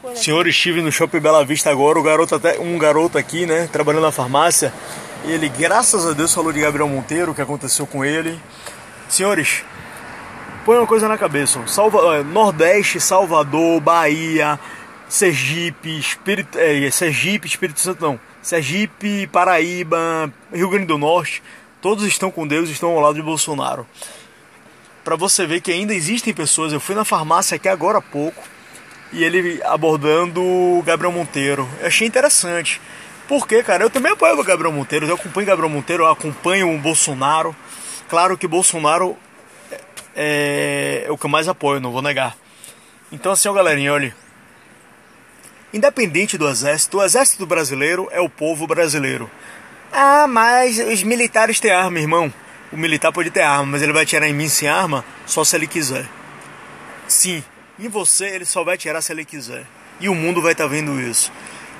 coisa. Senhor, estive no Shopping Bela Vista agora, o garoto até, um garoto aqui, né, trabalhando na farmácia. Ele, graças a Deus, falou de Gabriel Monteiro, o que aconteceu com ele. Senhores, põe uma coisa na cabeça. Salva, Nordeste, Salvador, Bahia, Sergipe, Espírito, é, Sergipe, Espírito Santo não. Sergipe, Paraíba, Rio Grande do Norte, todos estão com Deus, estão ao lado de Bolsonaro. Para você ver que ainda existem pessoas, eu fui na farmácia aqui agora há pouco e ele abordando o Gabriel Monteiro. Eu achei interessante. Porque, cara, eu também apoio o Gabriel Monteiro, eu acompanho o Gabriel Monteiro, eu acompanho o Bolsonaro. Claro que Bolsonaro é, é o que eu mais apoio, não vou negar. Então assim, ó galerinha, olha. Independente do exército, o exército brasileiro é o povo brasileiro. Ah, mas os militares têm arma, irmão. O militar pode ter arma, mas ele vai atirar em mim sem arma só se ele quiser. Sim, em você ele só vai atirar se ele quiser. E o mundo vai estar tá vendo isso.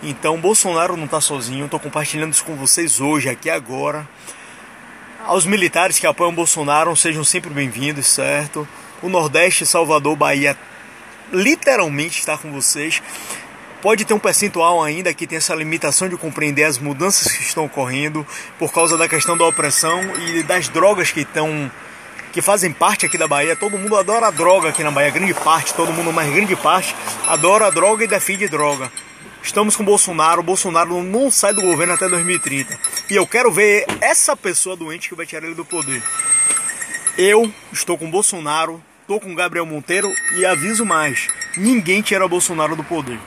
Então, Bolsonaro não está sozinho. Estou compartilhando isso com vocês hoje, aqui agora. Aos militares que apoiam Bolsonaro, sejam sempre bem-vindos, certo? O Nordeste, Salvador, Bahia, literalmente está com vocês. Pode ter um percentual ainda que tem essa limitação de compreender as mudanças que estão ocorrendo por causa da questão da opressão e das drogas que estão que fazem parte aqui da Bahia. Todo mundo adora a droga aqui na Bahia, grande parte, todo mundo, mas grande parte, adora a droga e defende droga. Estamos com Bolsonaro, o Bolsonaro não sai do governo até 2030. E eu quero ver essa pessoa doente que vai tirar ele do poder. Eu estou com Bolsonaro, estou com Gabriel Monteiro e aviso mais: ninguém tira Bolsonaro do poder.